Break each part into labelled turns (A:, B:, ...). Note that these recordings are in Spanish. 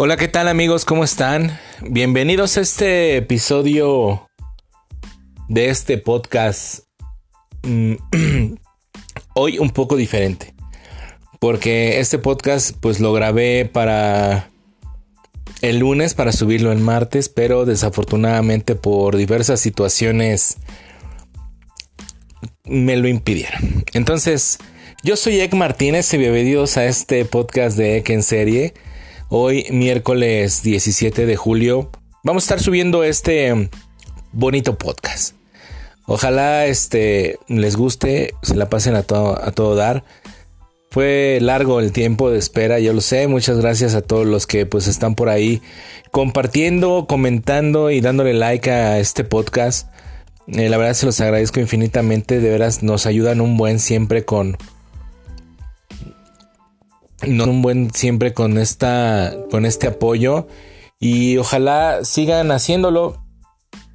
A: Hola, ¿qué tal amigos? ¿Cómo están? Bienvenidos a este episodio de este podcast. Mm, hoy un poco diferente. Porque este podcast pues lo grabé para el lunes para subirlo el martes, pero desafortunadamente por diversas situaciones me lo impidieron. Entonces, yo soy Ek Martínez y bienvenidos a este podcast de Ek en serie. Hoy, miércoles 17 de julio, vamos a estar subiendo este bonito podcast. Ojalá este les guste, se la pasen a todo, a todo dar. Fue largo el tiempo de espera, yo lo sé. Muchas gracias a todos los que pues están por ahí compartiendo, comentando y dándole like a este podcast. Eh, la verdad se los agradezco infinitamente. De veras nos ayudan un buen siempre con un buen siempre con esta con este apoyo y ojalá sigan haciéndolo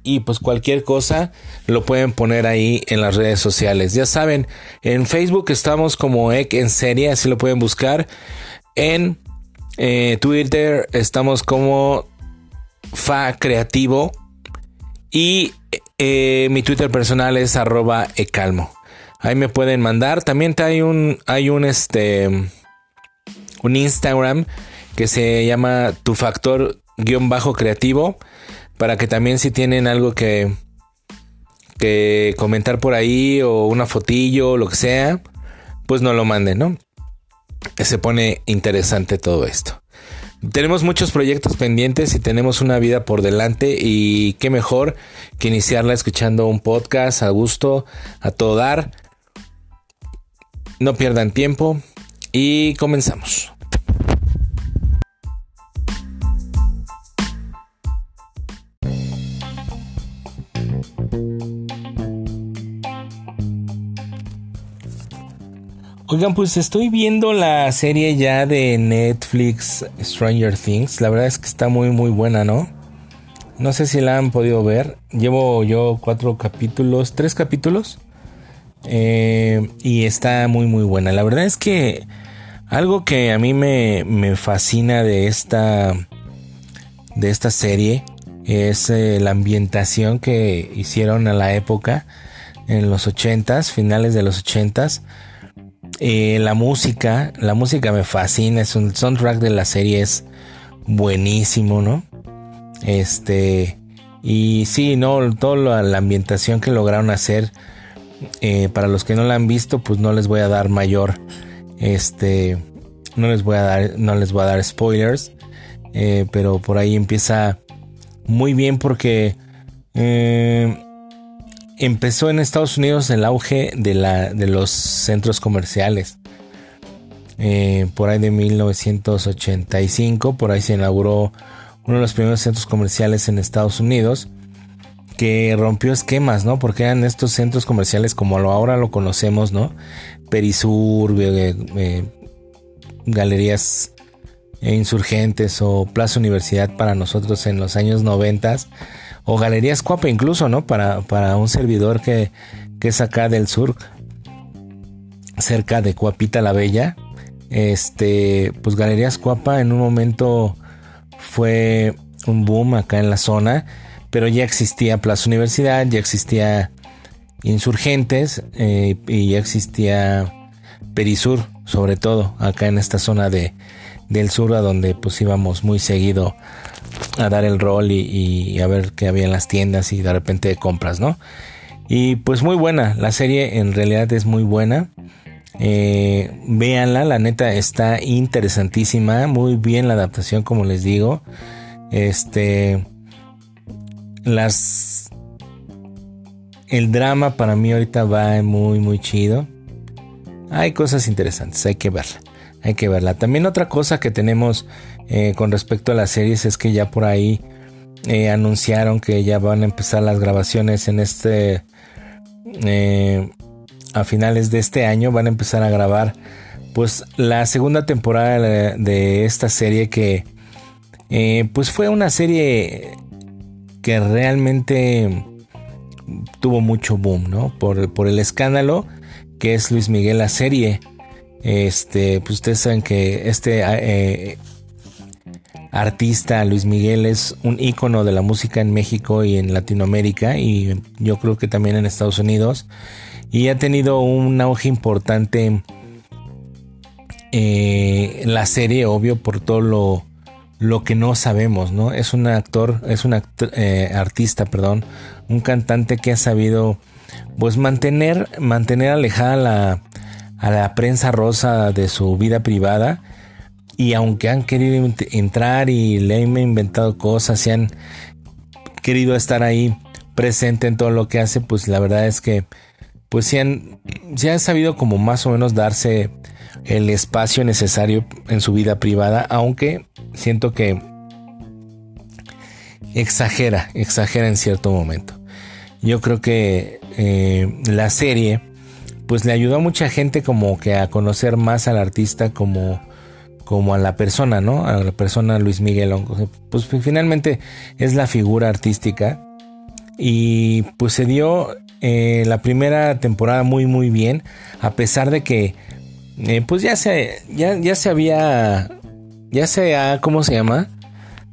A: y pues cualquier cosa lo pueden poner ahí en las redes sociales. Ya saben, en Facebook estamos como Ek en serie, así lo pueden buscar. En eh, Twitter estamos como Fa Creativo y eh, mi Twitter personal es arroba ecalmo. Ahí me pueden mandar. También hay un hay un este un Instagram que se llama tu factor guion bajo creativo para que también si tienen algo que, que comentar por ahí o una fotillo o lo que sea, pues no lo manden, ¿no? Se pone interesante todo esto. Tenemos muchos proyectos pendientes y tenemos una vida por delante y qué mejor que iniciarla escuchando un podcast a gusto, a todo dar. No pierdan tiempo y comenzamos. Oigan, pues estoy viendo la serie ya de Netflix Stranger Things. La verdad es que está muy muy buena, ¿no? No sé si la han podido ver. Llevo yo cuatro capítulos, tres capítulos. Eh, y está muy muy buena. La verdad es que algo que a mí me, me fascina de esta, de esta serie es eh, la ambientación que hicieron a la época en los ochentas, finales de los ochentas eh, la música, la música me fascina, es un soundtrack de la serie es buenísimo, ¿no? Este, y sí, no, toda la, ambientación que lograron hacer, eh, para los que no la han visto, pues no les voy a dar mayor, este, no les voy a dar, no les voy a dar spoilers, eh, pero por ahí empieza muy bien porque empezó en Estados Unidos el auge de, la, de los centros comerciales. Eh, por ahí de 1985, por ahí se inauguró uno de los primeros centros comerciales en Estados Unidos que rompió esquemas, ¿no? Porque eran estos centros comerciales como ahora lo conocemos, ¿no? Perisur, eh, eh, galerías insurgentes o Plaza Universidad para nosotros en los años 90 o Galerías Cuapa incluso, ¿no? Para, un servidor que es acá del sur, cerca de Cuapita la Bella. Este, pues Galerías Cuapa en un momento fue un boom acá en la zona, pero ya existía Plaza Universidad, ya existía Insurgentes eh, y ya existía Perisur, sobre todo acá en esta zona de, del sur, a donde pues íbamos muy seguido a dar el rol y, a ver qué había en las tiendas y de repente compras, ¿no? Y pues muy buena, la serie en realidad es muy buena. Eh, véanla, la neta está interesantísima, muy bien la adaptación como les digo. Este las el drama para mí ahorita va muy muy chido. Hay cosas interesantes, hay que verla. Hay que verla. También otra cosa que tenemos eh, con respecto a las series es que ya por ahí eh, anunciaron que ya van a empezar las grabaciones en este eh, a finales de este año van a empezar a grabar pues la segunda temporada de esta serie que pues fue una serie que realmente tuvo mucho boom, ¿no? Por, por el escándalo que es Luis Miguel la serie. Este, pues ustedes saben que este artista Luis Miguel es un ícono de la música en México y en Latinoamérica y yo creo que también en Estados Unidos y ha tenido un auge importante eh, la serie obvio por todo lo, lo que no sabemos no es un actor es un eh, artista perdón un cantante que ha sabido pues mantener mantener alejada la, a la prensa rosa de su vida privada y aunque han querido entrar y le han inventado cosas y han querido estar ahí presente en todo lo que hace, pues la verdad es que pues sí han, han sabido como más o menos darse el espacio necesario en su vida privada, aunque siento que exagera, exagera en cierto momento. Yo creo que eh, la serie pues le ayudó a mucha gente como que a conocer más al artista como como a la persona, ¿no? A la persona Luis Miguel. Pues finalmente es la figura artística. Y pues se dio eh, la primera temporada muy muy bien. A pesar de que eh, pues ya se, ya, ya se había, ya se ha, ¿cómo se llama?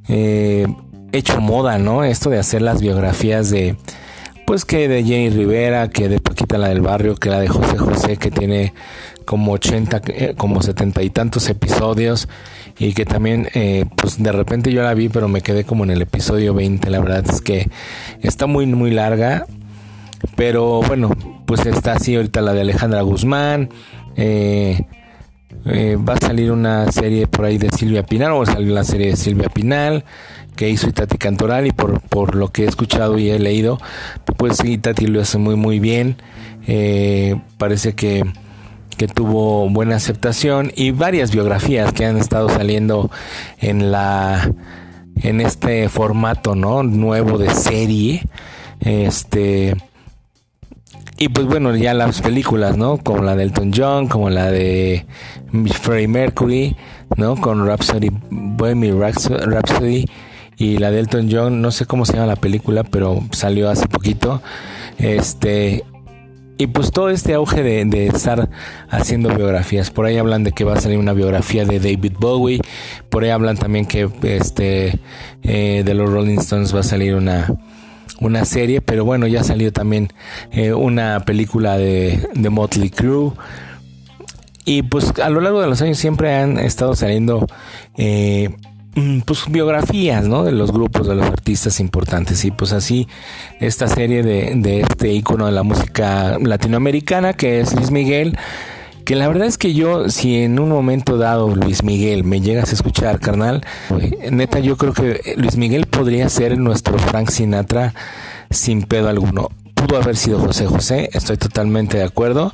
A: Eh, hecho moda, ¿no? Esto de hacer las biografías de, pues que de Jenny Rivera, que de Paquita la del Barrio, que la de José José, que tiene como 80, eh, como 70 y tantos episodios y que también eh, pues de repente yo la vi pero me quedé como en el episodio 20, la verdad es que está muy muy larga, pero bueno, pues está así ahorita la de Alejandra Guzmán, eh, va a salir una serie por ahí de Silvia Pinal, o salir la serie de Silvia Pinal que hizo Itati Cantoral y por, por lo que he escuchado y he leído, pues sí, Itati lo hace muy muy bien, parece que que tuvo buena aceptación y varias biografías que han estado saliendo en la en este formato no nuevo de serie este y pues bueno ya las películas no como la de Elton John como la de Freddie Mercury no con Rhapsody Bohemian Rhapsody y la de Elton John no sé cómo se llama la película pero salió hace poquito este y pues todo este auge de, estar haciendo biografías. Por ahí hablan de que va a salir una biografía de David Bowie. Por ahí hablan también que este eh, de los Rolling Stones va a salir una, una serie. Pero bueno, ya ha salido también eh, una película de, de Motley Crue. Y pues a lo largo de los años siempre han estado saliendo eh, pues biografías, ¿no? De los grupos, de los artistas importantes. Y pues así, esta serie de, de este icono de la música latinoamericana, que es Luis Miguel, que la verdad es que yo, si en un momento dado, Luis Miguel, me llegas a escuchar, carnal, neta, yo creo que Luis Miguel podría ser nuestro Frank Sinatra sin pedo alguno. Pudo haber sido José José, estoy totalmente de acuerdo,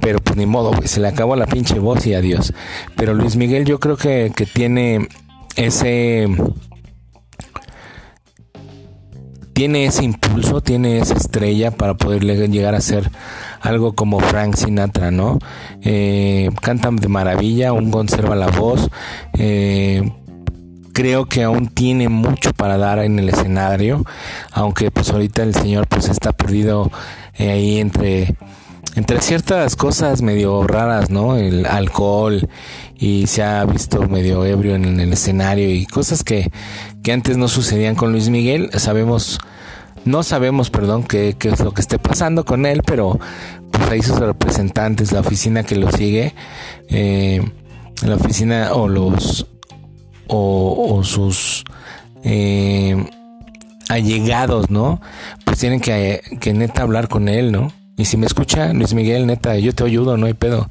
A: pero pues ni modo, se le acabó la pinche voz y adiós. Pero Luis Miguel yo creo que, que tiene ese tiene ese impulso, tiene esa estrella para poder llegar a ser algo como Frank Sinatra, ¿no? Eh, canta de maravilla, aún conserva la voz. Eh, creo que aún tiene mucho para dar en el escenario, aunque pues ahorita el señor pues está perdido eh, ahí entre entre ciertas cosas medio raras, ¿no? El alcohol y se ha visto medio ebrio en el escenario y cosas que, que antes no sucedían con Luis Miguel. Sabemos, no sabemos, perdón, qué, qué es lo que esté pasando con él, pero pues ahí sus representantes, la oficina que lo sigue, eh, la oficina o los o, sus eh, allegados, ¿no? Pues tienen que, que neta hablar con él, ¿no? Y si me escucha Luis Miguel, neta, yo te ayudo, no hay pedo.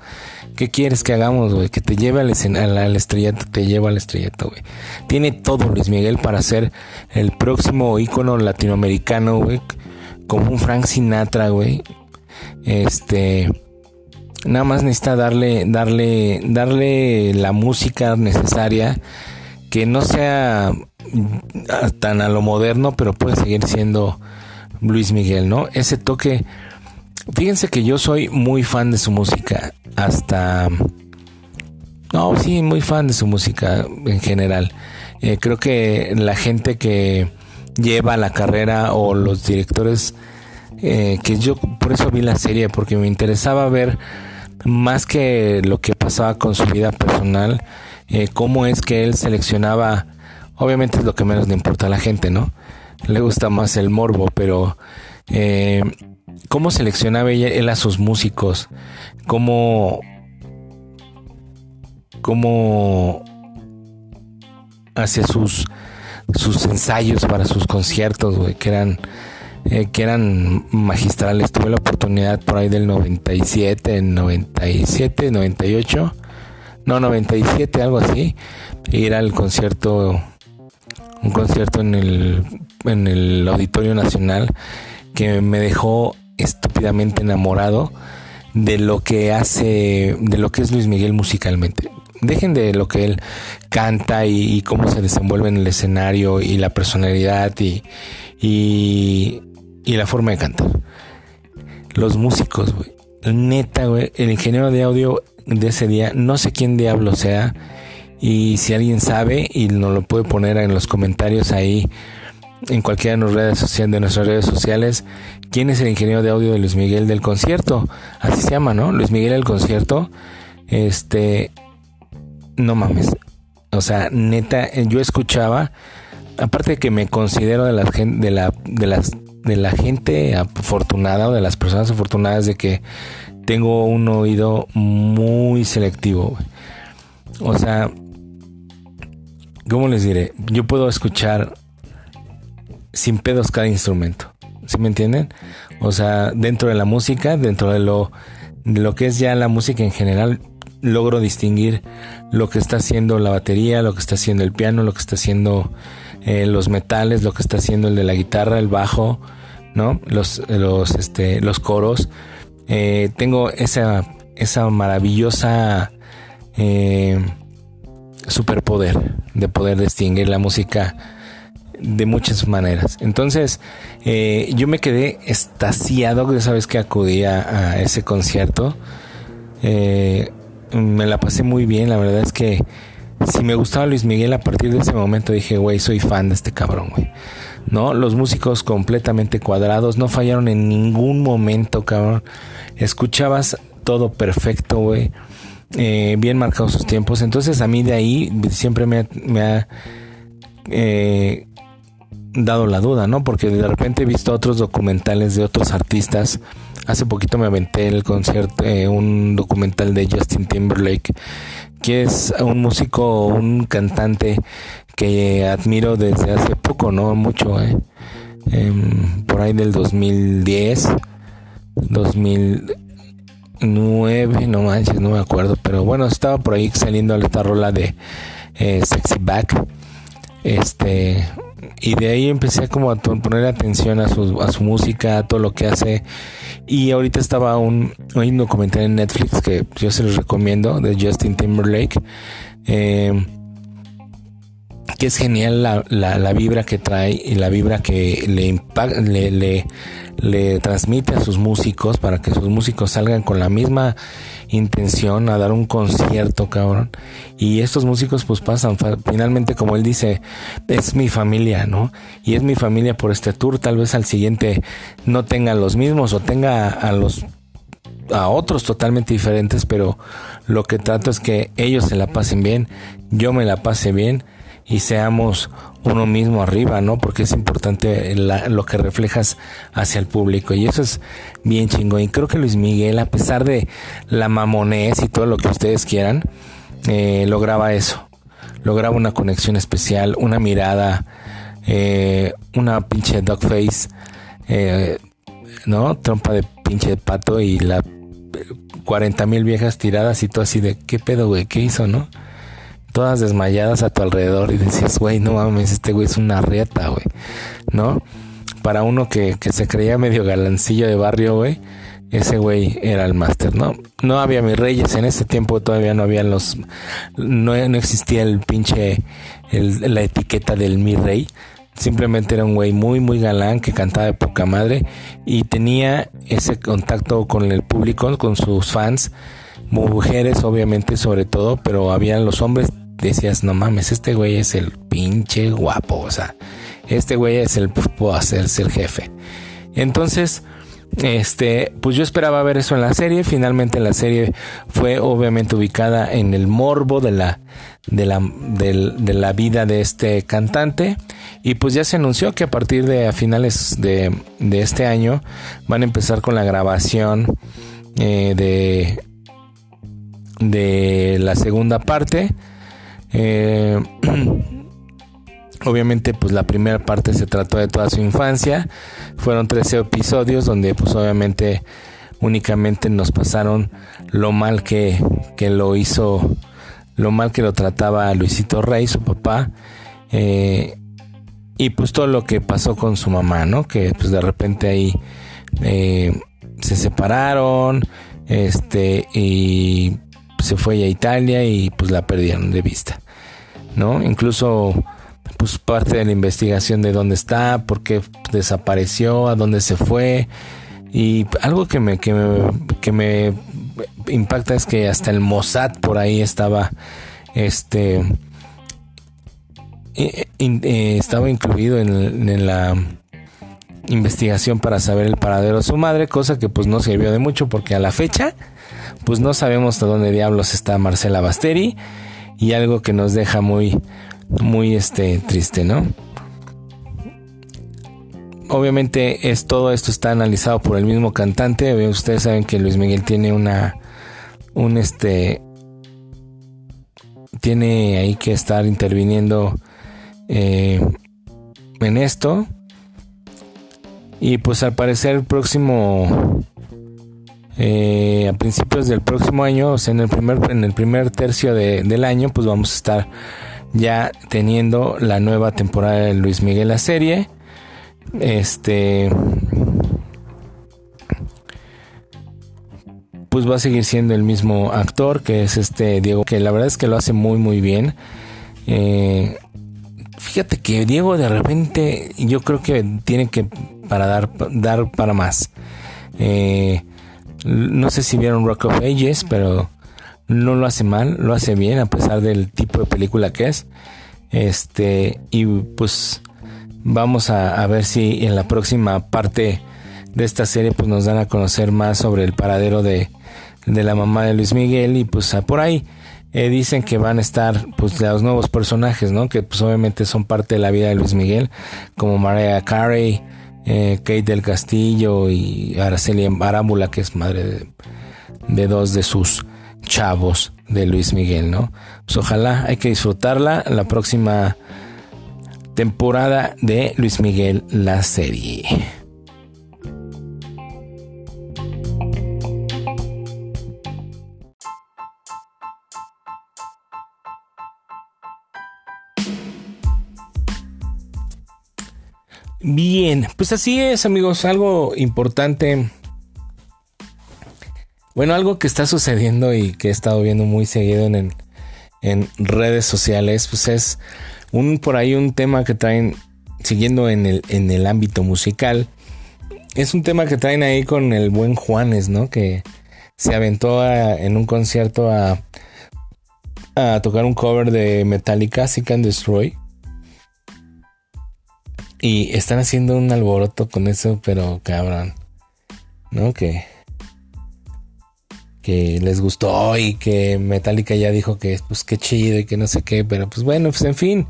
A: ¿Qué quieres que hagamos, güey? Que te lleve al, al, estrellato, te lleva al estrellato, güey. Tiene todo Luis Miguel para ser el próximo ícono latinoamericano, güey. Como un Frank Sinatra, güey. Este. Nada más necesita darle, darle, darle la música necesaria. Que no sea tan a lo moderno, pero puede seguir siendo Luis Miguel, ¿no? Ese toque Fíjense que yo soy muy fan de su música, hasta... No, sí, muy fan de su música en general. Eh, creo que la gente que lleva la carrera o los directores, eh, que yo por eso vi la serie, porque me interesaba ver más que lo que pasaba con su vida personal, eh, cómo es que él seleccionaba Obviamente es lo que menos le importa a la gente, ¿no? Le gusta más el morbo, pero eh, cómo seleccionaba él a sus músicos, cómo, cómo hacia sus, sus ensayos para sus conciertos, güey, que eran eh, que eran magistrales. Tuve la oportunidad por ahí del 97, 97, 98, no, 97, algo así, ir al concierto, un concierto en el, en el Auditorio Nacional que me dejó estúpidamente enamorado de lo que hace, de lo que es Luis Miguel musicalmente. Dejen de lo que él canta y, cómo se desenvuelve en el escenario y la personalidad y, y, y la forma de cantar. Los músicos, güey. Neta, güey. El ingeniero de audio de ese día, no sé quién diablo sea. Y si alguien sabe y nos lo puede poner en los comentarios ahí en cualquiera de, nuestras redes sociales, de nuestras redes sociales, quién es el ingeniero de audio de Luis Miguel del concierto. Así se llama, ¿no? Luis Miguel del concierto. Este, no mames. O sea, neta, yo escuchaba, aparte de que me considero de la, de la, de de la gente afortunada o de las personas afortunadas de que tengo un oído muy selectivo. O sea, ¿cómo les diré? Yo puedo escuchar sin pedos cada instrumento. ¿Sí me entienden? O sea, dentro de la música, dentro de lo, de lo que es ya la música en general, logro distinguir lo que está haciendo la batería, lo que está haciendo el piano, lo que está haciendo eh, los metales, lo que está haciendo el de la guitarra, el bajo, ¿no? Los, los, este, los coros. Eh, tengo esa, esa maravillosa eh, superpoder de poder distinguir la música de muchas maneras. Entonces, eh, yo me quedé estasiado esa vez que acudí a, ese concierto. me la pasé muy bien, la verdad es que si me gustaba Luis Miguel a partir de ese momento dije, güey, soy fan de este cabrón, güey. ¿no? Los músicos completamente cuadrados, no fallaron en ningún momento, cabrón. Escuchabas todo perfecto, güey. Eh, bien marcados sus tiempos. Entonces a mí de ahí siempre me ha, eh, dado la duda, ¿no? Porque de repente he visto otros documentales de otros artistas. Hace poquito me aventé el concierto, eh, un documental de Justin Timberlake, que es un músico, un cantante que admiro desde hace poco, no mucho, eh. em, por ahí del 2010, 2009, no manches, no me acuerdo, pero bueno, estaba por ahí saliendo esta rola de eh, Sexy Back, este, y de ahí empecé como a poner atención a su, a su música, a todo lo que hace. Y ahorita estaba un, un documental en Netflix que yo se los recomiendo, de Justin Timberlake. Eh, que es genial la, la, vibra que trae y la vibra que le, le, le, le, transmite a sus músicos para que sus músicos salgan con la misma intención a dar un concierto, cabrón. Y estos músicos pues pasan, finalmente como él dice, es mi familia, ¿no? Y es mi familia por este tour, tal vez al siguiente no tenga los mismos o tenga a los a otros totalmente diferentes, pero lo que trato es que ellos se la pasen bien, yo me la pase bien y seamos uno mismo arriba, ¿no? Porque es importante lo que reflejas hacia el público y eso es bien chingón. Y creo que Luis Miguel, a pesar de la mamonés y todo lo que ustedes quieran, eh, lograba eso. Lograba una conexión especial, una mirada, eh, una pinche dog face, eh, ¿no? Trompa de pinche pato y la 40 mil viejas tiradas y todo así de, ¿qué pedo, güey? ¿Qué hizo, no? Todas desmayadas a tu alrededor y decías, güey, no mames, este güey es una rieta, güey, ¿no? Para uno que, que se creía medio galancillo de barrio, güey, ese güey era el máster, ¿no? No había mis reyes, en ese tiempo todavía no había los, no, no existía el pinche, la etiqueta del mi rey, simplemente era un güey muy, muy galán que cantaba de poca madre y tenía ese contacto con el público, con sus fans, mujeres obviamente sobre todo, pero había los hombres decías, no mames, este güey es el pinche guapo, o sea, este güey es el, puedo hacerse el jefe. Entonces, Este, pues yo esperaba ver eso en la serie. Finalmente la serie fue obviamente ubicada en el morbo de la, de la, de, la vida de este cantante. Y pues ya se anunció que a partir de a finales de, de este año van a empezar con la grabación eh, de, de la segunda parte. Eh, Obviamente, pues la primera parte se trató de toda su infancia. Fueron 13 episodios donde, pues obviamente, únicamente nos pasaron lo mal que, que lo hizo, lo mal que lo trataba Luisito Rey, su papá. Eh, y pues todo lo que pasó con su mamá, ¿no? Que pues de repente ahí eh, se separaron, este, y se fue a Italia y pues la perdieron de vista, ¿no? Incluso pues parte de la investigación de dónde está, por qué desapareció, a dónde se fue. Y algo que me, que me, impacta es que hasta el Mossad por ahí estaba, este, eh, estaba incluido en, en, la investigación para saber el paradero de su madre, cosa que pues no sirvió de mucho porque a la fecha, pues no sabemos de dónde diablos está Marcela Basteri y algo que nos deja muy, muy este, triste, ¿no? Obviamente es todo esto está analizado por el mismo cantante. Ustedes saben que Luis Miguel tiene una un este tiene ahí que estar interviniendo eh, en esto y pues al parecer el próximo eh, a principios del próximo año o sea en el primer en el primer tercio del año pues vamos a estar ya teniendo la nueva temporada de Luis Miguel la serie. Este pues va a seguir siendo el mismo actor que es este Diego, que la verdad es que lo hace muy muy bien. Eh, fíjate que Diego de repente yo creo que tiene que para dar, dar para más. Eh, no sé si vieron Rock of Ages, pero no lo hace mal, lo hace bien a pesar del tipo de película que es. Este, y pues vamos a, ver si en la próxima parte de esta serie pues nos dan a conocer más sobre el paradero de, de la mamá de Luis Miguel y pues por ahí eh, dicen que van a estar pues los nuevos personajes, ¿no? Que pues obviamente son parte de la vida de Luis Miguel, como Mariah Carey, eh, Kate del Castillo y Araceli Arámbula, que es madre de, dos de sus chavos de Luis Miguel, ¿no? Pues ojalá hay que disfrutarla la próxima temporada de Luis Miguel, la serie. Bien, pues así es amigos, algo importante bueno, algo que está sucediendo y que he estado viendo muy seguido en, en redes sociales, pues es un por ahí un tema que traen siguiendo en el, en el ámbito musical. Es un tema que traen ahí con el buen Juanes, ¿no? Que se aventó en un concierto a, a tocar un cover de Metallica, Seek and Destroy. Y están haciendo un alboroto con eso, pero cabrón. ¿No? Que que les gustó y que Metallica ya dijo que pues qué chido y que no sé qué, pero pues bueno, pues en fin,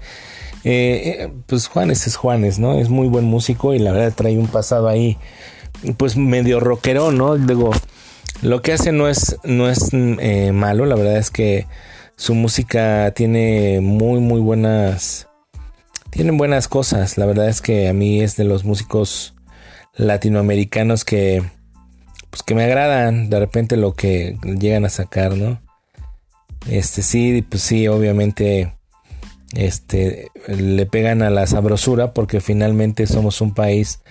A: eh, eh, pues Juanes es Juanes, ¿no? Es muy buen músico y la verdad trae un pasado ahí pues medio rockero, ¿no? Digo, lo que hace no es, no es eh, malo, la verdad es que su música tiene muy, muy buenas, tienen buenas cosas, la verdad es que a mí es de los músicos latinoamericanos que pues que me agradan de repente lo que llegan a sacar, ¿no? Este sí, pues sí, obviamente este le pegan a la sabrosura porque finalmente somos un país,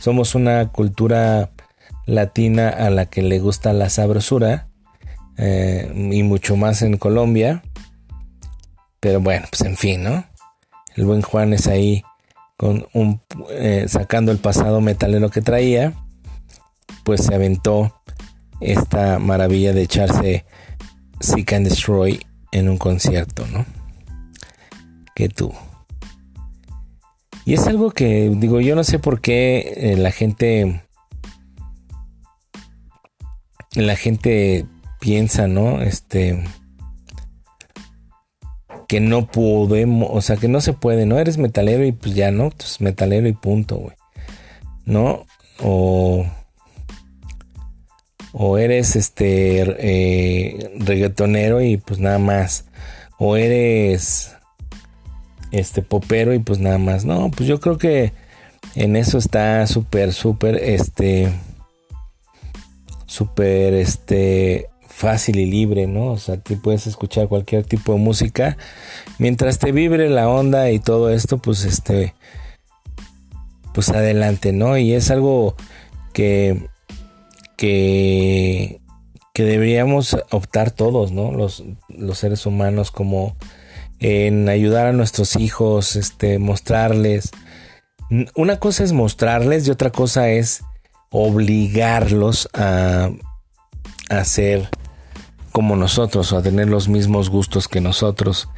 A: somos una cultura latina a la que le gusta la sabrosura eh, y mucho más en Colombia. Pero bueno, pues en fin, ¿no? El buen Juan es ahí con un eh, sacando el pasado metalero que traía pues se aventó esta maravilla de echarse Seek and Destroy en un concierto, ¿no? Que tú. Y es algo que, digo, yo no sé por qué eh, la gente la gente piensa, ¿no? Este que no podemos, o sea, que no se puede, ¿no? Eres metalero y pues ya, ¿no? Pues metalero y punto, güey. ¿No? O o eres este eh, reggaetonero y pues nada más o eres este popero y pues nada más no pues yo creo que en eso está súper súper este súper este fácil y libre no o sea tú puedes escuchar cualquier tipo de música mientras te vibre la onda y todo esto pues este pues adelante no y es algo que que, que deberíamos optar todos, ¿no? Los, los seres humanos como en ayudar a nuestros hijos, este, mostrarles. Una cosa es mostrarles y otra cosa es obligarlos a, ser como nosotros o a tener los mismos gustos que nosotros.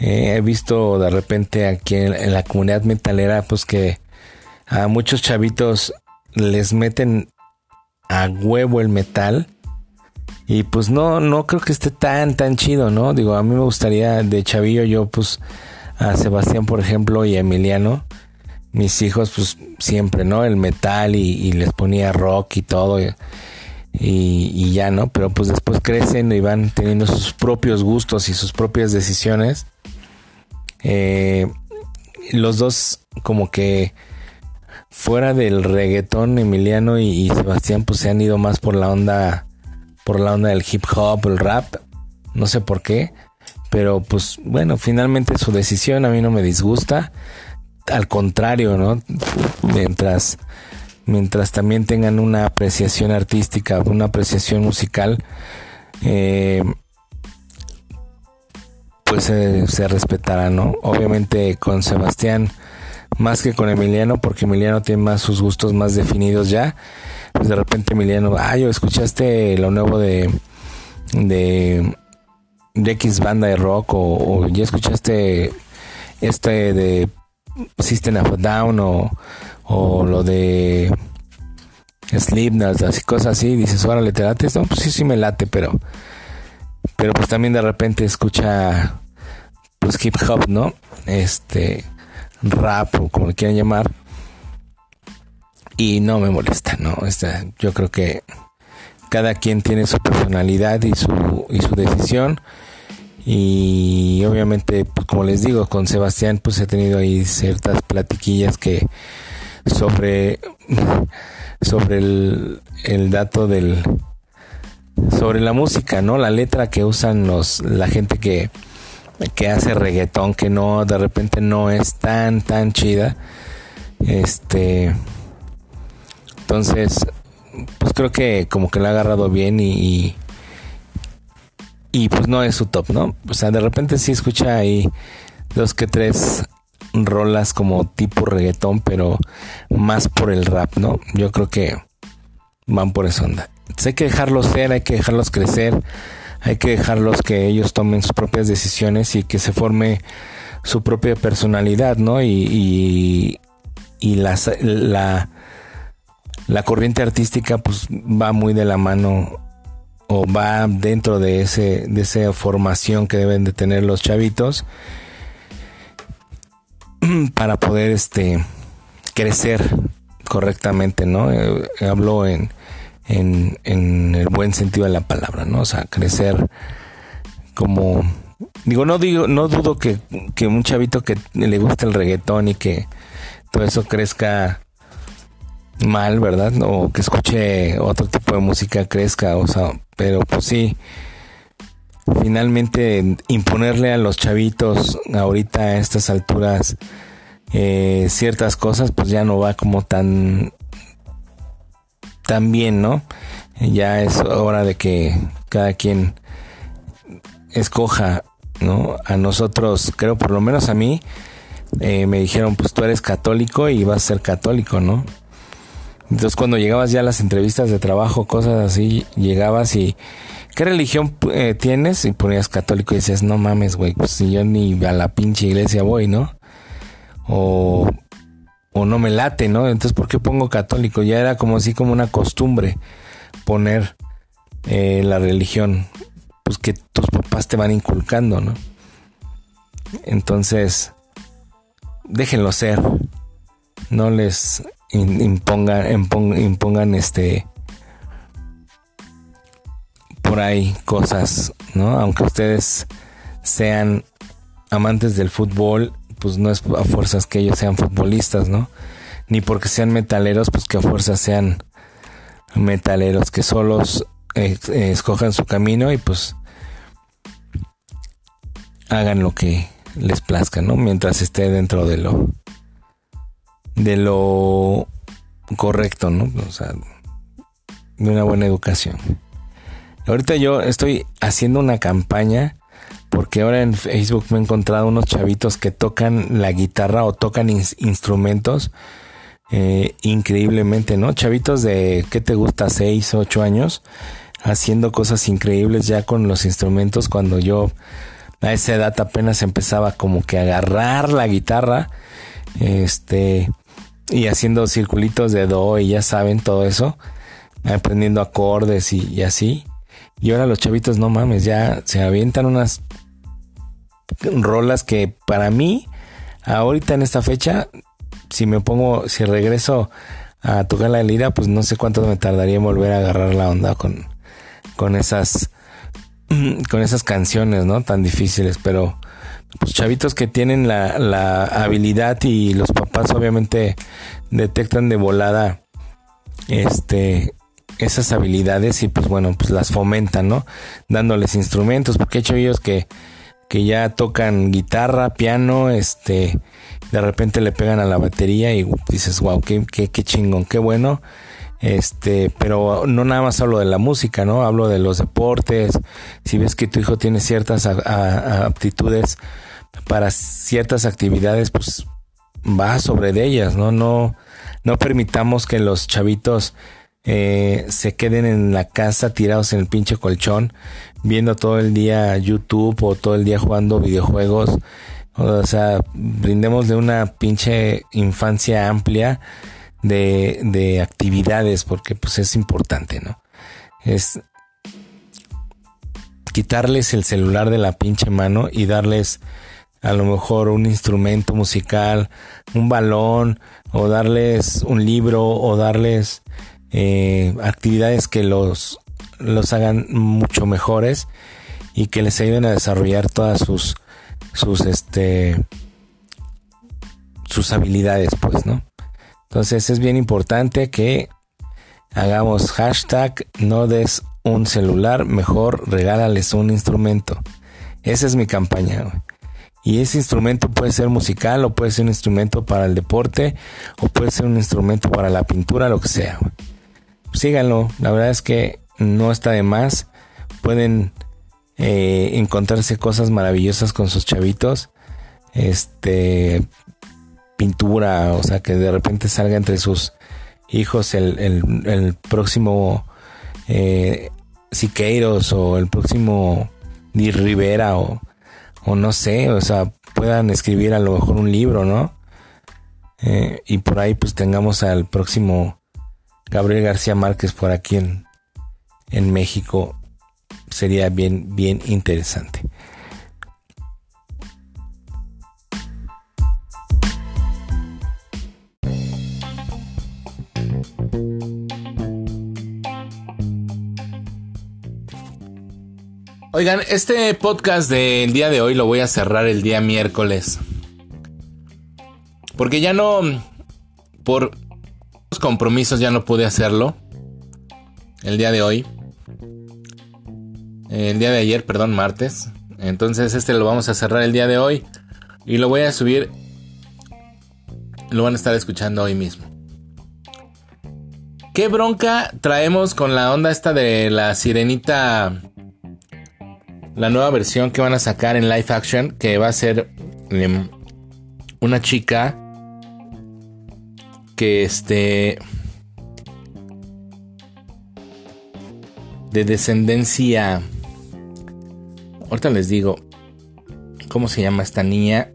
A: Eh, he visto de repente aquí en, la comunidad metalera pues que a muchos chavitos les meten a huevo el metal. Y pues no, no creo que esté tan, tan chido, ¿no? Digo, a mí me gustaría de chavillo, yo pues a Sebastián, por ejemplo, y a Emiliano, mis hijos, pues siempre, ¿no? El metal y, les ponía rock y todo. Ya, ¿no? Pero pues después crecen y van teniendo sus propios gustos y sus propias decisiones. Eh, los dos como que fuera del reggaetón, Emiliano y, Sebastián pues se han ido más por la onda, por la onda del hip hop, el rap, no sé por qué, pero pues bueno, finalmente su decisión a mí no me disgusta, al contrario, ¿no? Mientras, mientras también tengan una apreciación artística, una apreciación musical, eh, pues se respetará, ¿no? Obviamente con Sebastián más que con Emiliano, porque Emiliano tiene más sus gustos más definidos ya. Pues de repente Emiliano, ah, escuchaste lo nuevo de, de, X banda de rock, o, ya escuchaste este de System of Down, o, o lo de Slipknot, así cosas así, dices, órale, ¿te late? No, pues sí, sí me late, pero, pero pues también de repente escucha, pues hip hop, ¿no? Este, rap o como le quieran llamar. Y no me molesta, ¿no? Este, yo creo que cada quien tiene su personalidad y su, y su decisión. Y obviamente, pues como les digo, con Sebastián pues he tenido ahí ciertas platiquillas que sobre, sobre el, el dato del sobre la música, ¿no? La letra que usan los la gente que que hace reggaetón que no de repente no es tan tan chida este entonces pues creo que como que lo ha agarrado bien y, y, pues no es su top no o sea de repente sí escucha ahí dos que tres rolas como tipo reggaetón pero más por el rap no yo creo que van por esa onda. Hay que dejarlos ser hay que dejarlos crecer hay que dejarlos que ellos tomen sus propias decisiones y que se forme su propia personalidad, ¿no? Y, y, la, la corriente artística pues va muy de la mano o va dentro de ese de esa formación que deben de tener los chavitos para poder este crecer correctamente, ¿no? Eh, hablo en en, en el buen sentido de la palabra, ¿no? O sea, crecer como digo no digo no dudo que, que un chavito que le guste el reggaetón y que todo eso crezca mal verdad o que escuche otro tipo de música crezca o sea pero pues sí finalmente imponerle a los chavitos ahorita a estas alturas eh, ciertas cosas pues ya no va como tan también, ¿no? Ya es hora de que cada quien escoja, ¿no? A nosotros, creo por lo menos a mí, eh, me dijeron, pues tú eres católico y vas a ser católico, ¿no? Entonces cuando llegabas ya a las entrevistas de trabajo, cosas así, llegabas y, ¿qué religión eh, tienes? Y ponías católico y decías, no mames, güey, pues si yo ni a la pinche iglesia voy, ¿no? O o no me late, ¿no? Entonces, ¿por qué pongo católico? Ya era como así como una costumbre poner eh, la religión pues que tus papás te van inculcando, ¿no? Entonces, déjenlo ser. No les impongan, impongan este por ahí cosas, ¿no? Aunque ustedes sean amantes del fútbol, pues no es a fuerzas que ellos sean futbolistas, ¿no? Ni porque sean metaleros, pues que a fuerzas sean metaleros, que solos eh, eh, escojan su camino y pues hagan lo que les plazca, ¿no? Mientras esté dentro de lo de lo correcto, ¿no? O sea, de una buena educación. Ahorita yo estoy haciendo una campaña porque ahora en Facebook me he encontrado unos chavitos que tocan la guitarra o tocan instrumentos eh, increíblemente, ¿no? Chavitos de, ¿qué te gusta? 6, 8 años, haciendo cosas increíbles ya con los instrumentos cuando yo a esa edad apenas empezaba como que a agarrar la guitarra, este, y haciendo circulitos de do y ya saben todo eso, aprendiendo acordes y, así. Y ahora los chavitos, no mames, ya se avientan unas rolas que para mí, ahorita en esta fecha, si me pongo, si regreso a tocar la lira, pues no sé cuánto me tardaría en volver a agarrar la onda con, con esas con esas canciones, ¿no? Tan difíciles, pero pues chavitos que tienen la, la habilidad y los papás obviamente detectan de volada este esas habilidades y pues bueno, pues las fomentan, ¿no? Dándoles instrumentos, porque he hecho ellos que, que ya tocan guitarra, piano, este, de repente le pegan a la batería y dices, wow, qué, qué, qué chingón, qué bueno. Este, pero no nada más hablo de la música, ¿no? Hablo de los deportes. Si ves que tu hijo tiene ciertas aptitudes para ciertas actividades, pues va sobre de ellas, ¿no? No, no permitamos que los chavitos eh, se queden en la casa tirados en el pinche colchón, viendo todo el día YouTube o todo el día jugando videojuegos. O sea, brindemos de una pinche infancia amplia de, de actividades, porque pues es importante, ¿no? Es quitarles el celular de la pinche mano y darles a lo mejor un instrumento musical, un balón, o darles un libro, o darles eh, actividades que los, los hagan mucho mejores y que les ayuden a desarrollar todas sus, sus, este, sus habilidades, pues, ¿no? Entonces es bien importante que hagamos hashtag no des un celular, mejor regálales un instrumento. Esa es mi campaña. Y ese instrumento puede ser musical o puede ser un instrumento para el deporte o puede ser un instrumento para la pintura, lo que sea. Síganlo, la verdad es que no está de más. Pueden eh, encontrarse cosas maravillosas con sus chavitos. Este, pintura, o sea, que de repente salga entre sus hijos el, próximo eh, Siqueiros o el próximo Di Rivera o, o, no sé, o sea, puedan escribir a lo mejor un libro, ¿no? Eh, y por ahí pues tengamos al próximo Gabriel García Márquez por aquí en, en México. Sería bien, bien interesante. Oigan, este podcast del día de hoy lo voy a cerrar el día miércoles. Porque ya no, por compromisos ya no pude hacerlo. El día de hoy. El día de ayer, perdón, martes. Entonces este lo vamos a cerrar el día de hoy. Y lo voy a subir. Lo van a estar escuchando hoy mismo. ¿Qué bronca traemos con la onda esta de la sirenita la nueva versión que van a sacar en live action, que va a ser em, una chica que este de descendencia ahorita les digo cómo se llama esta niña.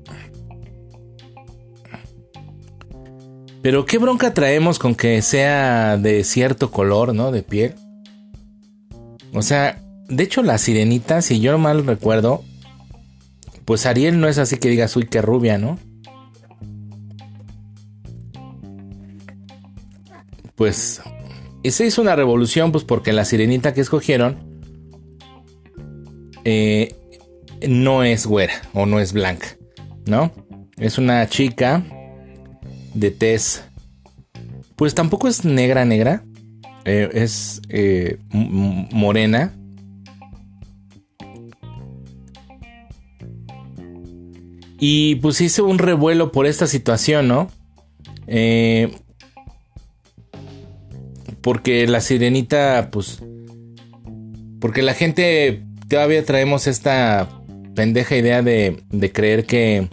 A: Pero qué bronca traemos con que sea de cierto color no de piel. O sea, de hecho la sirenita, si yo mal recuerdo, pues Ariel no es así que digas, uy, qué rubia, ¿no? Pues esa hizo una revolución, pues porque la sirenita que escogieron eh, no es güera o no es blanca, ¿no? Es una chica de tez, pues tampoco es negra, negra, eh, es eh, morena. Y pues hizo un revuelo por esta situación, ¿no? Eh, porque la sirenita, pues... Porque la gente todavía traemos esta pendeja idea de, de creer que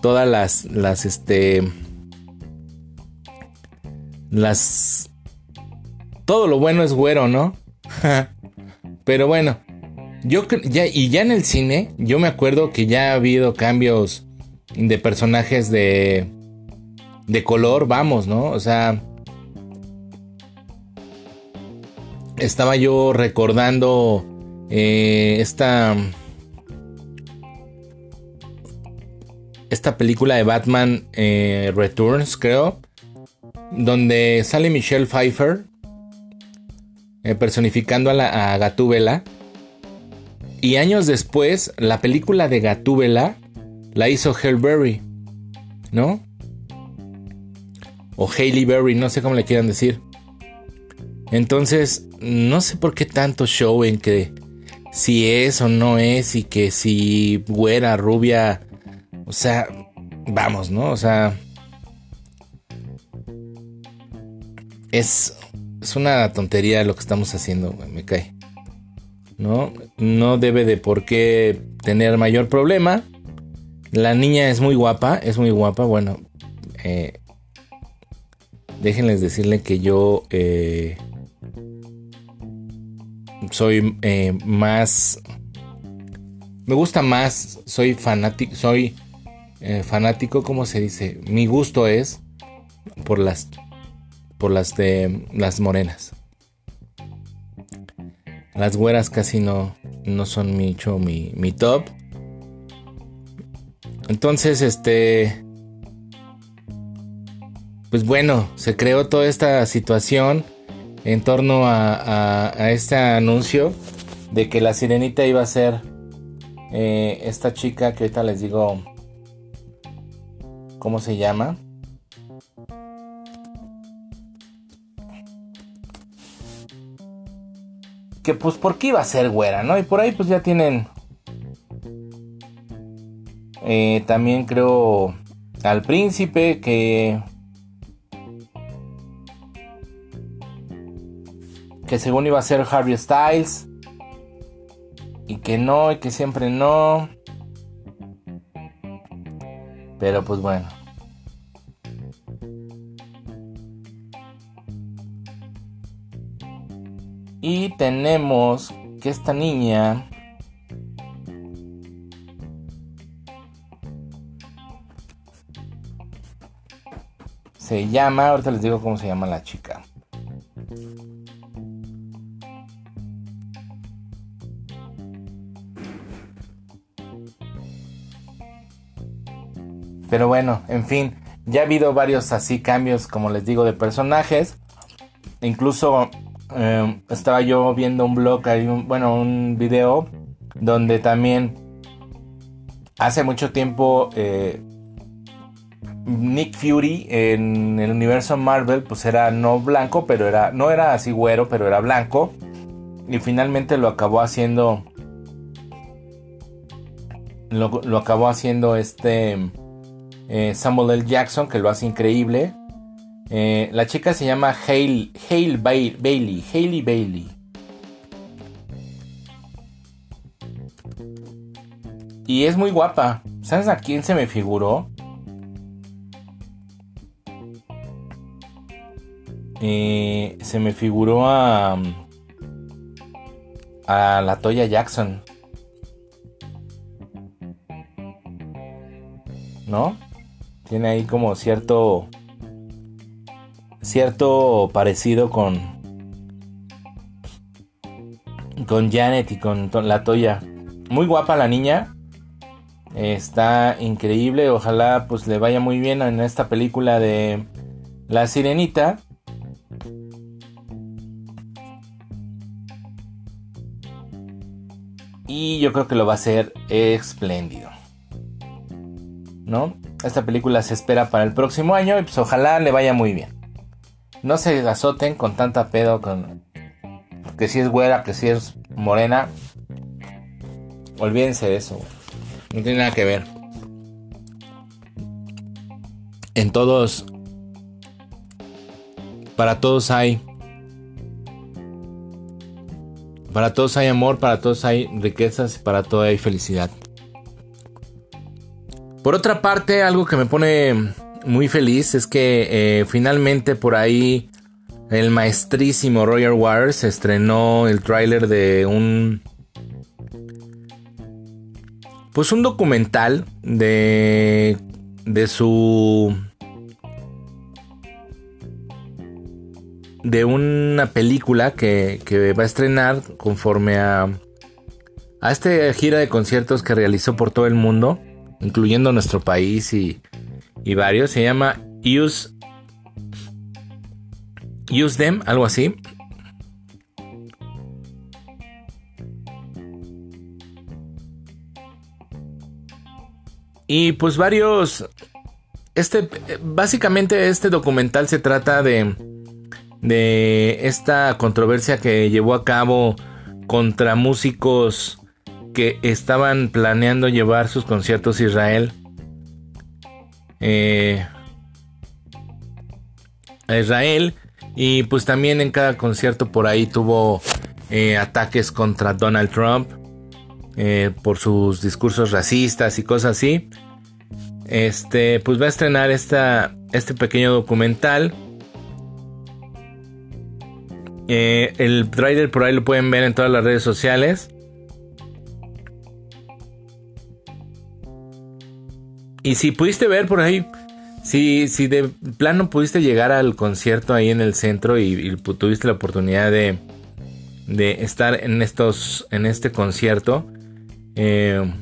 A: todas las, las, este... Las... Todo lo bueno es güero, ¿no? Pero bueno, yo ya, y ya en el cine, yo me acuerdo que ya ha habido cambios de personajes de, de color, vamos, ¿no? O sea, estaba yo recordando eh, esta esta película de Batman eh, Returns, creo, donde sale Michelle Pfeiffer eh, personificando a, la, a. Y años después, la película de Gatúbela la hizo Halle Berry, ¿no? O Hailey Berry, no sé cómo le quieran decir. Entonces, no sé por qué tanto show en que si es o no es y que si güera, rubia, o sea, vamos, ¿no? O sea, es, es una tontería lo que estamos haciendo, me cae. ¿No? No debe de por qué tener mayor problema. La niña es muy guapa, es muy guapa. Bueno, eh, déjenles decirle que yo eh, soy eh, más... Me gusta más, soy fanático, soy eh, fanático, ¿cómo se dice? Mi gusto es por las por las de las morenas. Las güeras casi no, no son mucho mi, mi top. Entonces, este. Pues bueno, se creó toda esta situación en torno a, a, este anuncio de que la sirenita iba a ser eh, esta chica que ahorita les digo ¿Cómo se llama? Que pues porque iba a ser güera, ¿no? Y por ahí pues ya tienen... Eh, también creo al príncipe que... Que según iba a ser Harry Styles. Y que no, y que siempre no. Pero pues bueno. Y tenemos que esta niña se llama, ahorita les digo cómo se llama la chica. Pero bueno, en fin, ya ha habido varios así cambios, como les digo, de personajes. Incluso em, estaba yo viendo un blog, bueno, un video donde también hace mucho tiempo eh, Nick Fury en el universo Marvel pues era no blanco, pero era no era así güero, pero era blanco y finalmente lo acabó haciendo lo acabó haciendo este eh, Samuel L. Jackson, que lo hace increíble. Eh, la chica se llama Hale, Bailey. Hailey Bailey. Y es muy guapa. ¿Sabes a quién se me figuró? Eh, se me figuró a. A la Toya Jackson. ¿No? Tiene ahí como cierto. Cierto parecido con. con Janet y con la Toya. Muy guapa la niña. Está increíble. Ojalá pues le vaya muy bien en esta película de La Sirenita. Y yo creo que lo va a hacer espléndido. ¿No? Esta película se espera para el próximo año y pues ojalá le vaya muy bien. No se azoten con tanta pedo con que si es güera, que si es morena. Olvídense de eso. No tiene nada que ver. En todos para todos hay para todos hay amor, para todos hay riquezas, para todos hay felicidad. Por otra parte, algo que me pone muy feliz es que eh, finalmente por ahí el maestrísimo Roger Waters estrenó el tráiler de un pues un documental de de su de una película que, que va a estrenar conforme a a esta gira de conciertos que realizó por todo el mundo incluyendo nuestro país y, varios. Se llama Use, Use Them, algo así. Y pues varios... Este, básicamente este documental se trata de, de esta controversia que llevó a cabo contra músicos que estaban planeando llevar sus conciertos a Israel. Eh, a Israel. Y pues también en cada concierto por ahí tuvo eh, ataques contra Donald Trump. Eh, por sus discursos racistas y cosas así. Este, pues va a estrenar esta, este pequeño documental. el trailer por ahí lo pueden ver en todas las redes sociales. Y si pudiste ver por ahí, si, si de plano pudiste llegar al concierto ahí en el centro y, tuviste la oportunidad de, de, estar en estos en este concierto, eh,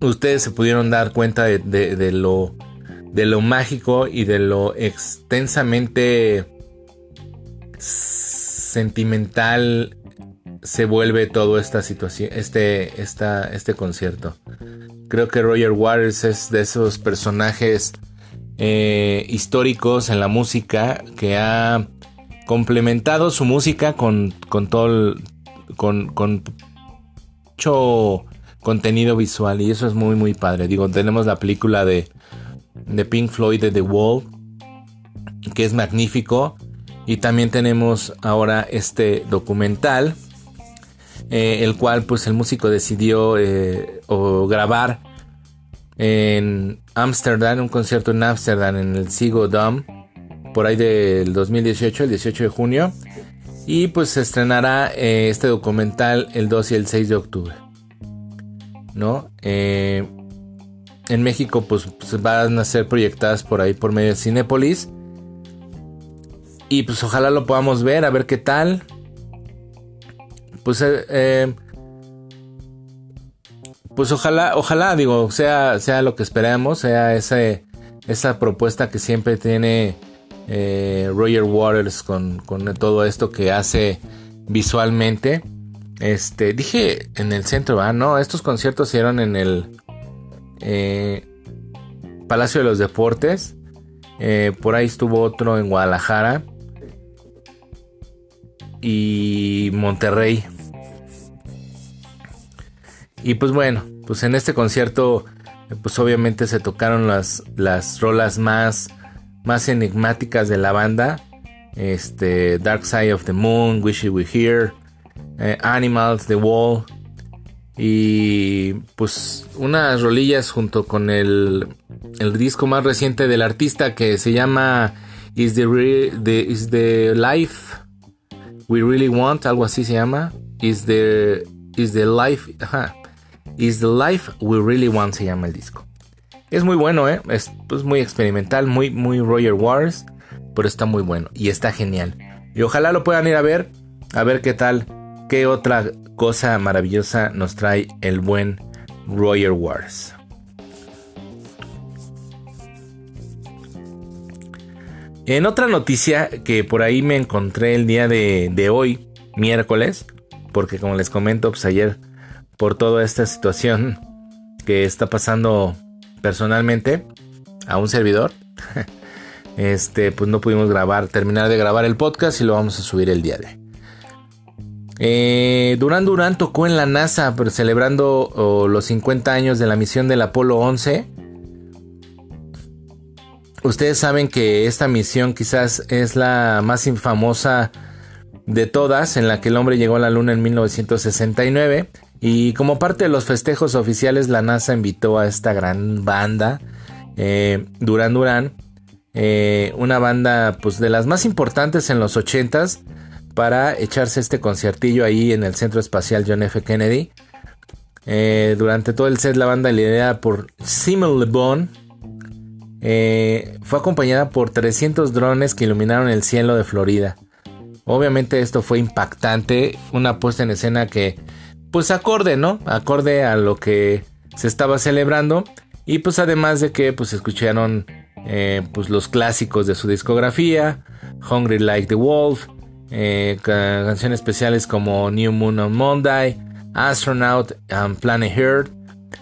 A: ustedes se pudieron dar cuenta de, de, lo de lo mágico y de lo extensamente sentimental se vuelve todo esta situación, este, esta, este concierto. Creo que Roger Waters es de esos personajes eh, históricos en la música que ha complementado su música con, con todo el, con, con mucho contenido visual y eso es muy muy padre. Digo, tenemos la película de, de Pink Floyd de The Wall que es magnífico y también tenemos ahora este documental eh, el cual pues el músico decidió eh, grabar en Amsterdam, un concierto en Amsterdam en el Sigo Dome, por ahí del 2018, el 18 de junio, y pues se estrenará eh, este documental el 2 y el 6 de octubre, ¿no? en México pues, pues, van a ser proyectadas por ahí por medio de Cinépolis. Y pues ojalá lo podamos ver, a ver qué tal pues eh, eh, pues ojalá ojalá digo sea sea lo que esperamos sea esa propuesta que siempre tiene eh, Roger Waters con, con, todo esto que hace visualmente. Este dije en el centro ah no estos conciertos se dieron en el Palacio de los Deportes. Por ahí estuvo otro en Guadalajara y Monterrey y pues bueno, pues en este concierto, pues obviamente se tocaron las, las rolas más, más enigmáticas de la banda. Este, Dark Side of the Moon, Wish You Were Here, eh, Animals, The Wall. Y pues unas rolillas junto con el, el disco más reciente del artista que se llama Is the, Is the Life We Really Want, algo así se llama. Is the, is the Life, ajá. Is the Life We Really Want se llama el disco. Es muy bueno, ¿eh? es pues, muy experimental, muy, muy Roger Waters, pero está muy bueno y está genial. Y ojalá lo puedan ir a ver, a ver qué tal, qué otra cosa maravillosa nos trae el buen Roger Wars. En otra noticia que por ahí me encontré el día de, hoy, miércoles, porque como les comento, pues ayer por toda esta situación que está pasando personalmente a un servidor, este, pues no pudimos grabar, terminar de grabar el podcast y lo vamos a subir el día de. Eh, Durán Durán tocó en la NASA, celebrando los 50 años de la misión del Apolo 11 Ustedes saben que esta misión quizás es la más infamosa de todas, en la que el hombre llegó a la Luna en 1969. Y como parte de los festejos oficiales, la NASA invitó a esta gran banda, eh, Duran Duran, eh, una banda pues de las más importantes en los 80s, para echarse este conciertillo ahí en el Centro Espacial John F. Kennedy. Eh, durante todo el set la banda liderada por Simon Le Bon eh, fue acompañada por 300 drones que iluminaron el cielo de Florida. Obviamente esto fue impactante, una puesta en escena que pues acorde, ¿no? Acorde a lo que se estaba celebrando y pues además de que pues escucharon eh, pues los clásicos de su discografía, Hungry Like the Wolf, eh, canciones especiales como New Moon on Monday, Astronaut and Planet Earth,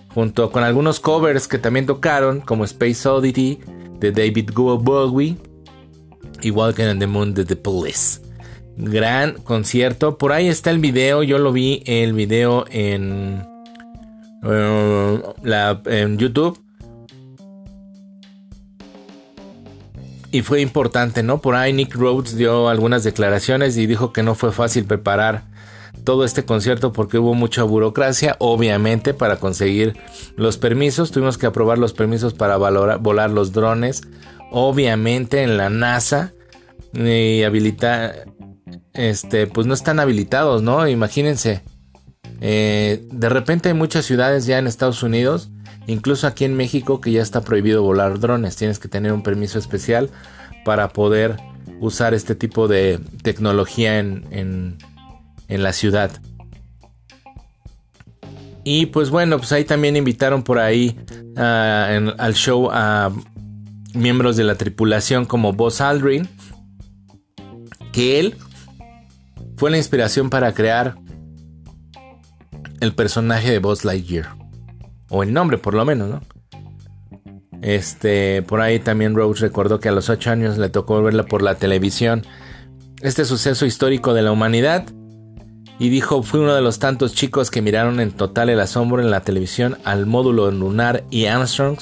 A: junto con algunos covers que también tocaron, como Space Oddity de David Bowie y Walking on the Moon de The Police. Gran concierto. Por ahí está el video. Yo lo vi el video en, eh, en YouTube. Y fue importante, ¿no? Por ahí Nick Rhodes dio algunas declaraciones y dijo que no fue fácil preparar todo este concierto porque hubo mucha burocracia, obviamente, para conseguir los permisos. Tuvimos que aprobar los permisos para volar los drones, obviamente en la NASA. Y habilitar, este, pues no están habilitados, ¿no? Imagínense. Eh, de repente hay muchas ciudades ya en Estados Unidos, incluso aquí en México, que ya está prohibido volar drones. Tienes que tener un permiso especial para poder usar este tipo de tecnología en en la ciudad. Y pues bueno, pues ahí también invitaron por ahí ah, al show a miembros de la tripulación como Buzz Aldrin, que él fue la inspiración para crear el personaje de Buzz Lightyear. O el nombre, por lo menos, ¿no? Este, por ahí también Rose recordó que a los 8 años le tocó verla por la televisión. Este suceso histórico de la humanidad y dijo fui uno de los tantos chicos que miraron en total el asombro en la televisión al módulo lunar y Armstrong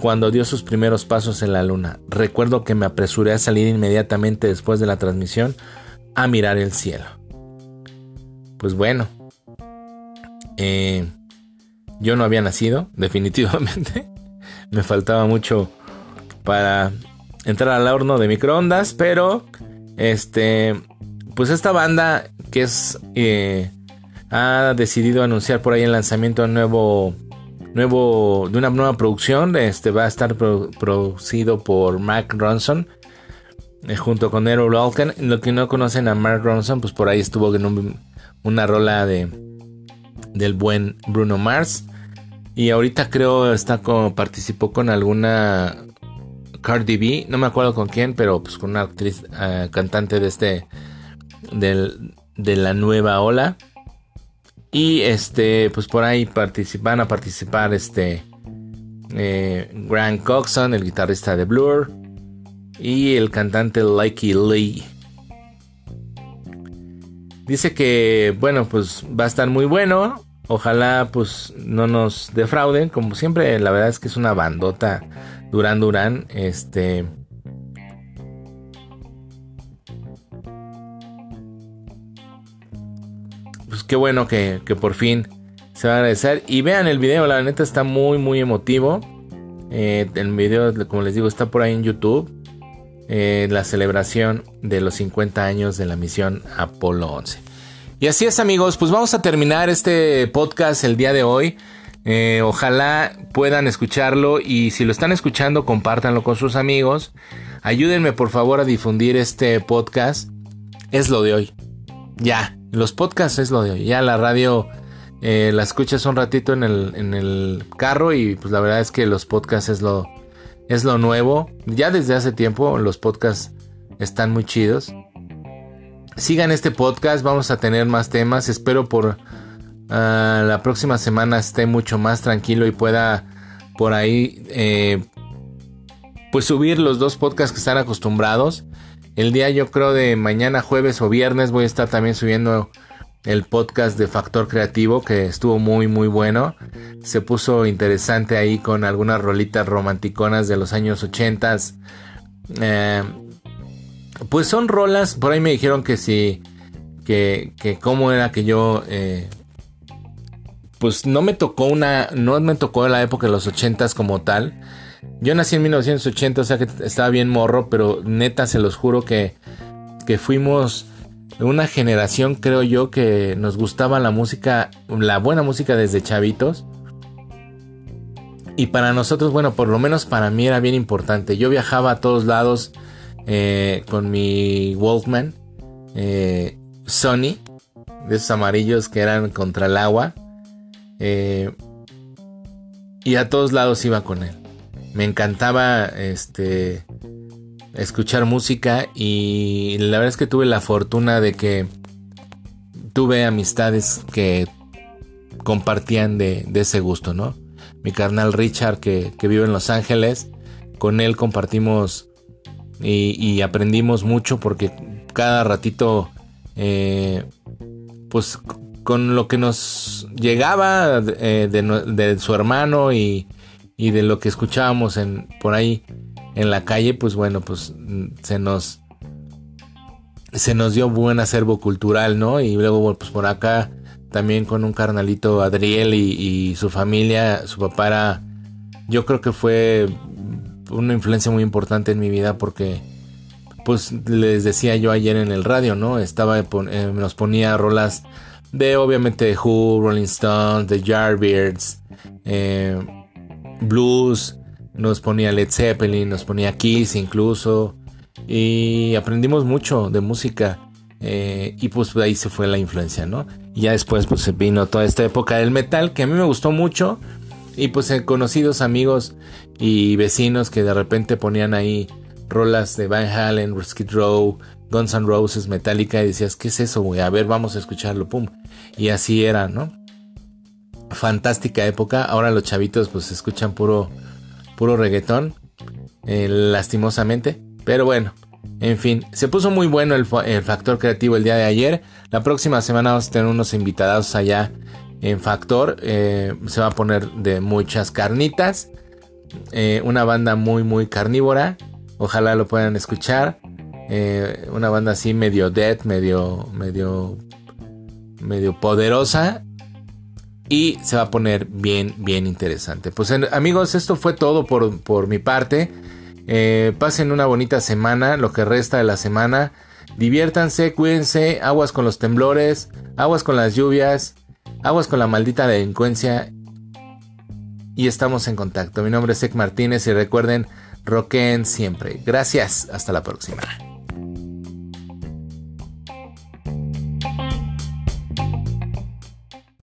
A: cuando dio sus primeros pasos en la luna. Recuerdo que me apresuré a salir inmediatamente después de la transmisión a mirar el cielo. Pues bueno, eh, yo no había nacido, definitivamente. me faltaba mucho para entrar al horno de microondas, pero este, pues esta banda que es eh, ha decidido anunciar por ahí el lanzamiento de un nuevo nuevo de una nueva producción este va a estar producido por Mark Ronson eh, junto con Errol lo que no conocen a Mark Ronson pues por ahí estuvo en una rola de del buen Bruno Mars. Y ahorita creo está como participó con alguna Cardi B no me acuerdo con quién pero pues con una actriz eh, cantante de este del de la nueva ola. Y este, pues por ahí van a participar este eh, Grant Coxon, el guitarrista de Blur, y el cantante Likey Lee. Dice que, bueno, pues va a estar muy bueno. Ojalá pues no nos defrauden. Como siempre, la verdad es que es una bandota Duran Duran. Este. qué bueno que, por fin se va a agradecer. Y vean el video, la neta está muy, muy emotivo. Eh, el video, como les digo, está por ahí en YouTube. Eh, la celebración de los 50 años de la misión Apolo 11. Y así es amigos, pues vamos a terminar este podcast el día de hoy. Eh, ojalá puedan escucharlo y si lo están escuchando compártanlo con sus amigos. Ayúdenme por favor a difundir este podcast es lo de hoy. Ya, los podcasts es lo de hoy. Ya la radio eh, la escuchas un ratito en el, en el carro y pues la verdad es que los podcasts es lo, es lo nuevo. Ya desde hace tiempo los podcasts están muy chidos. Sigan este podcast, vamos a tener más temas. Espero por ah, la próxima semana esté mucho más tranquilo y pueda por ahí eh, pues subir los dos podcasts que están acostumbrados. El día yo creo de mañana jueves o viernes voy a estar también subiendo el podcast de Factor Creativo que estuvo muy muy bueno. Se puso interesante ahí con algunas rolitas romanticonas de los años 80. Eh, pues son rolas, por ahí me dijeron que sí, que, que cómo era que yo... Eh, pues no me tocó una, no me tocó la época de los 80 como tal. Yo nací en 1980, o sea que estaba bien morro, pero neta se los juro que, que fuimos una generación, creo yo, que nos gustaba la música, la buena música desde chavitos. Y para nosotros, bueno, por lo menos para mí era bien importante. Yo viajaba a todos lados eh, con mi Walkman, eh, Sony, de esos amarillos que eran contra el agua. Eh, y a todos lados iba con él. Me encantaba este escuchar música y la verdad es que tuve la fortuna de que tuve amistades que compartían de, ese gusto, ¿no? Mi carnal Richard que, vive en Los Ángeles, con él compartimos y, aprendimos mucho porque cada ratito, eh, pues con lo que nos llegaba eh, de, su hermano y, y, de lo que escuchábamos por ahí en la calle, pues bueno, pues mm, se nos se nos dio buen acervo cultural, ¿no? Y luego pues por acá también con un carnalito Adriel y, su familia, su papá era, yo creo que fue una influencia muy importante en mi vida porque pues les decía yo ayer en el radio, ¿no? Estaba, eh, nos ponía rolas de obviamente Who, Rolling Stones, The Yardbirds, eh, blues, nos ponía Led Zeppelin, nos ponía Kiss incluso. Y aprendimos mucho de música. Eh, y pues ahí se fue la influencia, ¿no? Y ya después pues vino toda esta época del metal que a mí me gustó mucho. Y pues he conocidos amigos y vecinos que de repente ponían ahí rolas de Van Halen, Skid Row, Guns N' Roses, Metallica y decías, ¿qué es eso, güey? A ver, vamos a escucharlo, pum. Y así era, ¿no? Fantástica época. Ahora los chavitos pues escuchan puro puro reggaetón, eh, lastimosamente. Pero bueno, en fin, se puso muy bueno el, factor creativo el día de ayer. La próxima semana vamos a tener unos invitados allá en Factor. Eh, se va a poner de muchas carnitas. Eh, una banda muy, muy carnívora. Ojalá lo puedan escuchar. una banda así medio dead, medio, medio, medio poderosa y se va a poner bien, bien interesante. Pues amigos, esto fue todo por, mi parte. Eh, pasen una bonita semana, lo que resta de la semana. Diviértanse, cuídense, aguas con los temblores, aguas con las lluvias, aguas con la maldita delincuencia. Y estamos en contacto. Mi nombre es Ek Martínez y recuerden, roquen siempre. Gracias, hasta la próxima.